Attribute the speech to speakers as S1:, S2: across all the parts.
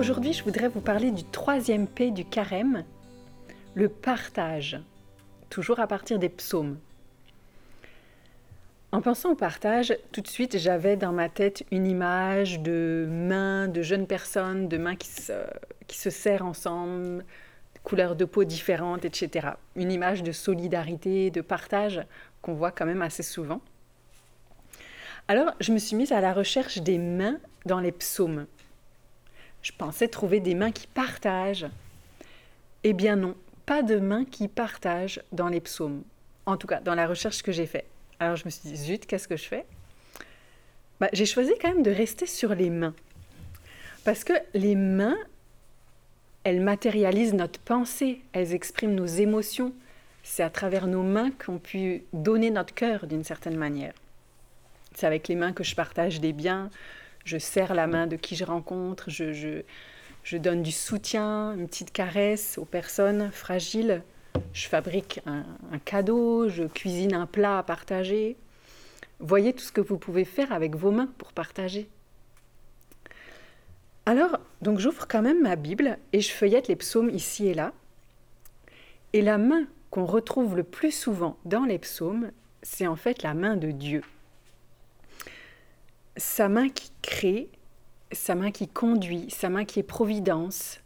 S1: Aujourd'hui, je voudrais vous parler du troisième P du carême, le partage, toujours à partir des psaumes. En pensant au partage, tout de suite, j'avais dans ma tête une image de mains de jeunes personnes, de mains qui se, serrent ensemble, couleurs de peau différentes, etc. Une image de solidarité, de partage qu'on voit quand même assez souvent. Alors, je me suis mise à la recherche des mains dans les psaumes. Je pensais trouver des mains qui partagent. Eh bien non, pas de mains qui partagent dans les psaumes. En tout cas, dans la recherche que j'ai faite. Alors je me suis dit, zut, qu'est-ce que je fais? Bah, J'ai choisi quand même de rester sur les mains. Parce que les mains, elles matérialisent notre pensée, elles expriment nos émotions. C'est à travers nos mains qu'on peut donner notre cœur d'une certaine manière. C'est avec les mains que je partage des biens, je serre la main de qui je rencontre, je, donne du soutien, une petite caresse aux personnes fragiles, je fabrique un, un, cadeau, je cuisine un plat à partager. Voyez tout ce que vous pouvez faire avec vos mains pour partager. Alors, donc j'ouvre quand même ma Bible et je feuillette les psaumes ici et là. Et la main qu'on retrouve le plus souvent dans les psaumes, c'est en fait la main de Dieu sa main qui crée, sa main qui conduit, sa main qui est providence,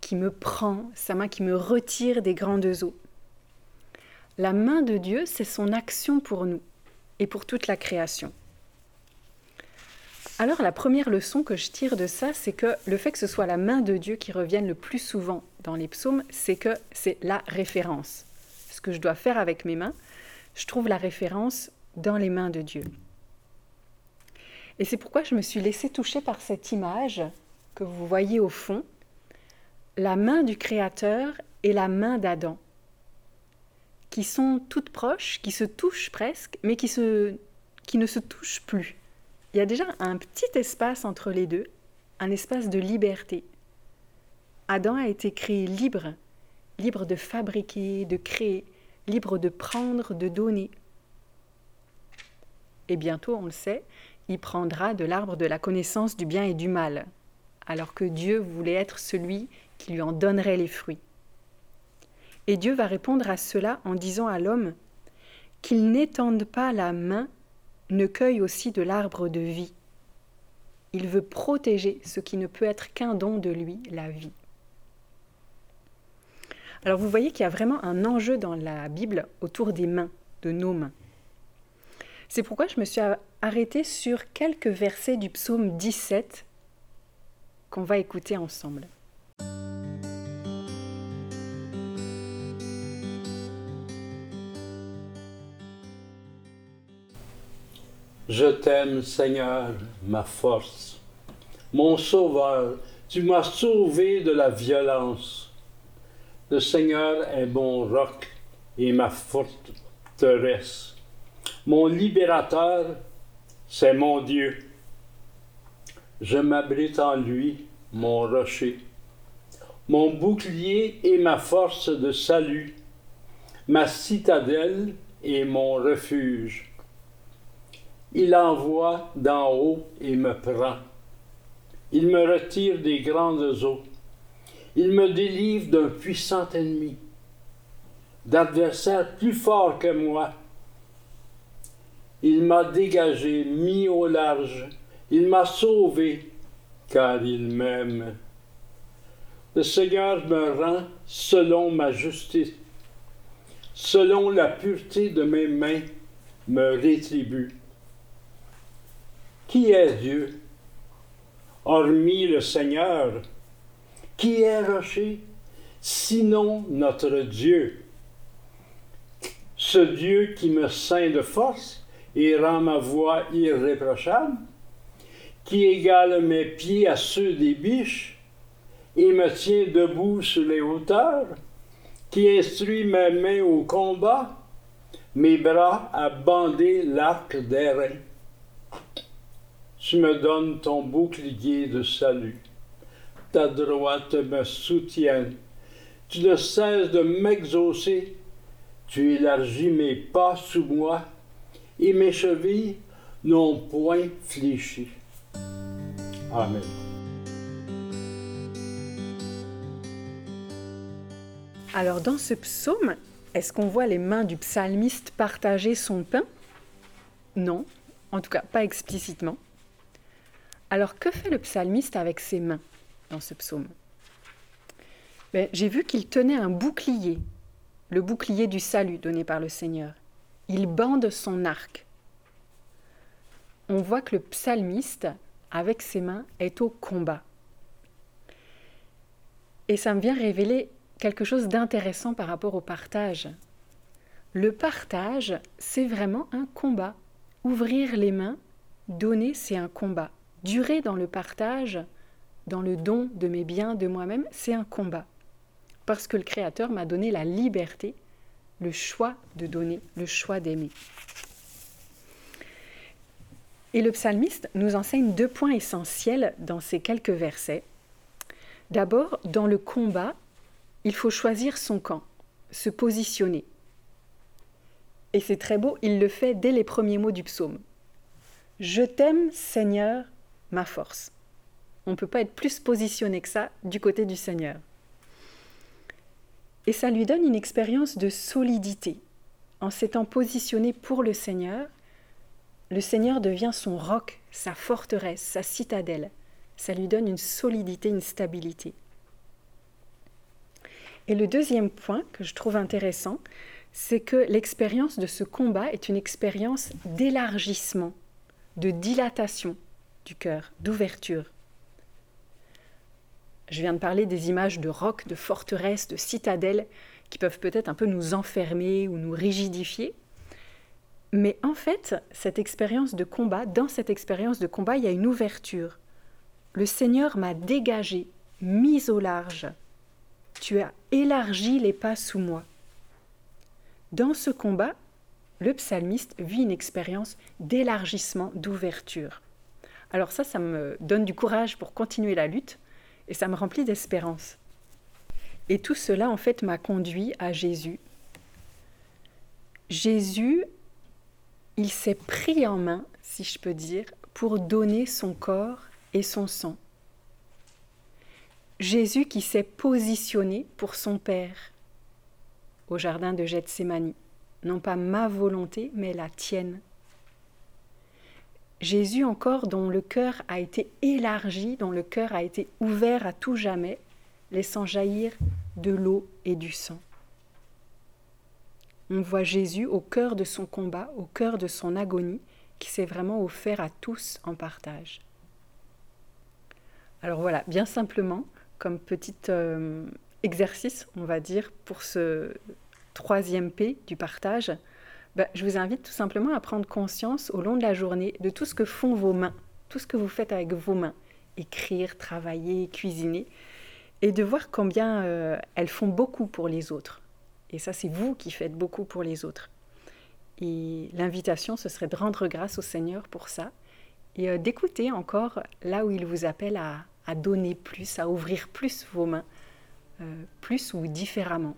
S1: qui me prend, sa main qui me retire des grandes eaux. La main de Dieu, c'est son action pour nous et pour toute la création. Alors la première leçon que je tire de ça, c'est que le fait que ce soit la main de Dieu qui revienne le plus souvent dans les psaumes, c'est que c'est la référence. Ce que je dois faire avec mes mains, je trouve la référence dans les mains de Dieu. Et c'est pourquoi je me suis laissée toucher par cette image que vous voyez au fond, la main du Créateur et la main d'Adam, qui sont toutes proches, qui se touchent presque, mais qui, qui ne se touchent plus. Il y a déjà un petit espace entre les deux, un espace de liberté. Adam a été créé libre, libre de fabriquer, de créer, libre de prendre, de donner. Et bientôt, on le sait, prendra de l'arbre de la connaissance du bien et du mal, alors que Dieu voulait être celui qui lui en donnerait les fruits. Et Dieu va répondre à cela en disant à l'homme qu'il n'étende pas la main, ne cueille aussi de l'arbre de vie. Il veut protéger ce qui ne peut être qu'un don de lui, la vie. Alors vous voyez qu'il y a vraiment un enjeu dans la Bible autour des mains, de nos mains. C'est pourquoi je me suis arrêtée sur quelques versets du psaume 17 qu'on va écouter ensemble.
S2: Je t'aime, Seigneur, ma force, mon sauveur, tu m'as sauvé de la violence. Le Seigneur est mon roc et ma forteresse. Mon libérateur, c'est mon Dieu. Je m'abrite en lui, mon rocher, mon bouclier et ma force de salut, ma citadelle et mon refuge. Il envoie d'en haut et me prend. Il me retire des grandes eaux. Il me délivre d'un puissant ennemi, d'adversaires plus forts que moi il m'a dégagé, mis au large. Il m'a sauvé, car il m'aime. Le Seigneur me rend selon ma justice. Selon la pureté de mes mains, me rétribue. Qui est Dieu? Hormis le Seigneur, qui est rocher? Sinon notre Dieu? Ce Dieu qui me ceint de force, et rend ma voix irréprochable, qui égale mes pieds à ceux des biches et me tient debout sur les hauteurs, qui instruit mes mains au combat, mes bras à bander l'arc d'airain. Tu me donnes ton bouclier de salut. Ta droite me soutient. Tu ne cesses de m'exaucer. Tu élargis mes pas sous moi et mes chevilles n'ont point fléchi. Amen.
S1: Alors dans ce psaume, est-ce qu'on voit les mains du psalmiste partager son pain? Non, en tout cas pas explicitement. Alors que fait le psalmiste avec ses mains dans ce psaume? Ben, j'ai vu qu'il tenait un bouclier, le bouclier du salut donné par le Seigneur. Il bande son arc. On voit que le psalmiste, avec ses mains, est au combat. Et ça me vient révéler quelque chose d'intéressant par rapport au partage. Le partage, c'est vraiment un combat. Ouvrir les mains, donner, c'est un combat. Durer dans le partage, dans le don de mes biens, de moi-même, c'est un combat. Parce que le Créateur m'a donné la liberté, le choix de donner, le choix d'aimer. Et le psalmiste nous enseigne deux points essentiels dans ces quelques versets. D'abord, dans le combat, il faut choisir son camp, se positionner. Et c'est très beau, il le fait dès les premiers mots du psaume. Je t'aime, Seigneur, ma force. On ne peut pas être plus positionné que ça du côté du Seigneur. Et ça lui donne une expérience de solidité. En s'étant positionné pour le Seigneur, le Seigneur devient son roc, sa forteresse, sa citadelle. Ça lui donne une solidité, une stabilité. Et le deuxième point que je trouve intéressant, c'est que l'expérience de ce combat est une expérience d'élargissement, de dilatation, du cœur, d'ouverture. Je viens de parler des images de rocs, de forteresses, de citadelles qui peuvent peut-être un peu nous enfermer ou nous rigidifier. Mais en fait, cette expérience de combat, dans cette expérience de combat, il y a une ouverture. Le Seigneur m'a dégagé, mis au large. Tu as élargi les pas sous moi. Dans ce combat, le psalmiste vit une expérience d'élargissement, d'ouverture. Alors ça, ça me donne du courage pour continuer la lutte et ça me remplit d'espérance. Et tout cela, en fait, m'a conduit à Jésus. Jésus, il s'est pris en main, si je peux dire, pour donner son corps et son sang. Jésus qui s'est positionné pour son Père au jardin de Gethsémanie. Non pas ma volonté, mais la tienne. Jésus encore dont le cœur a été élargi, dont le cœur a été ouvert à tout jamais, laissant jaillir de l'eau et du sang. On voit Jésus au cœur de son combat, au cœur de son agonie, qui s'est vraiment offert à tous en partage. Alors voilà, bien simplement, comme petit euh, exercice, on va dire, pour ce troisième P du partage, bah, je vous invite tout simplement à prendre conscience au long de la journée de tout ce que font vos mains, tout ce que vous faites avec vos mains, écrire, travailler, cuisiner, et de voir combien euh, elles font beaucoup pour les autres. Et ça, c'est vous qui faites beaucoup pour les autres. Et l'invitation, ce serait de rendre grâce au Seigneur pour ça, et euh, d'écouter encore là où il vous appelle à, donner plus, à ouvrir plus vos mains, euh, plus ou différemment.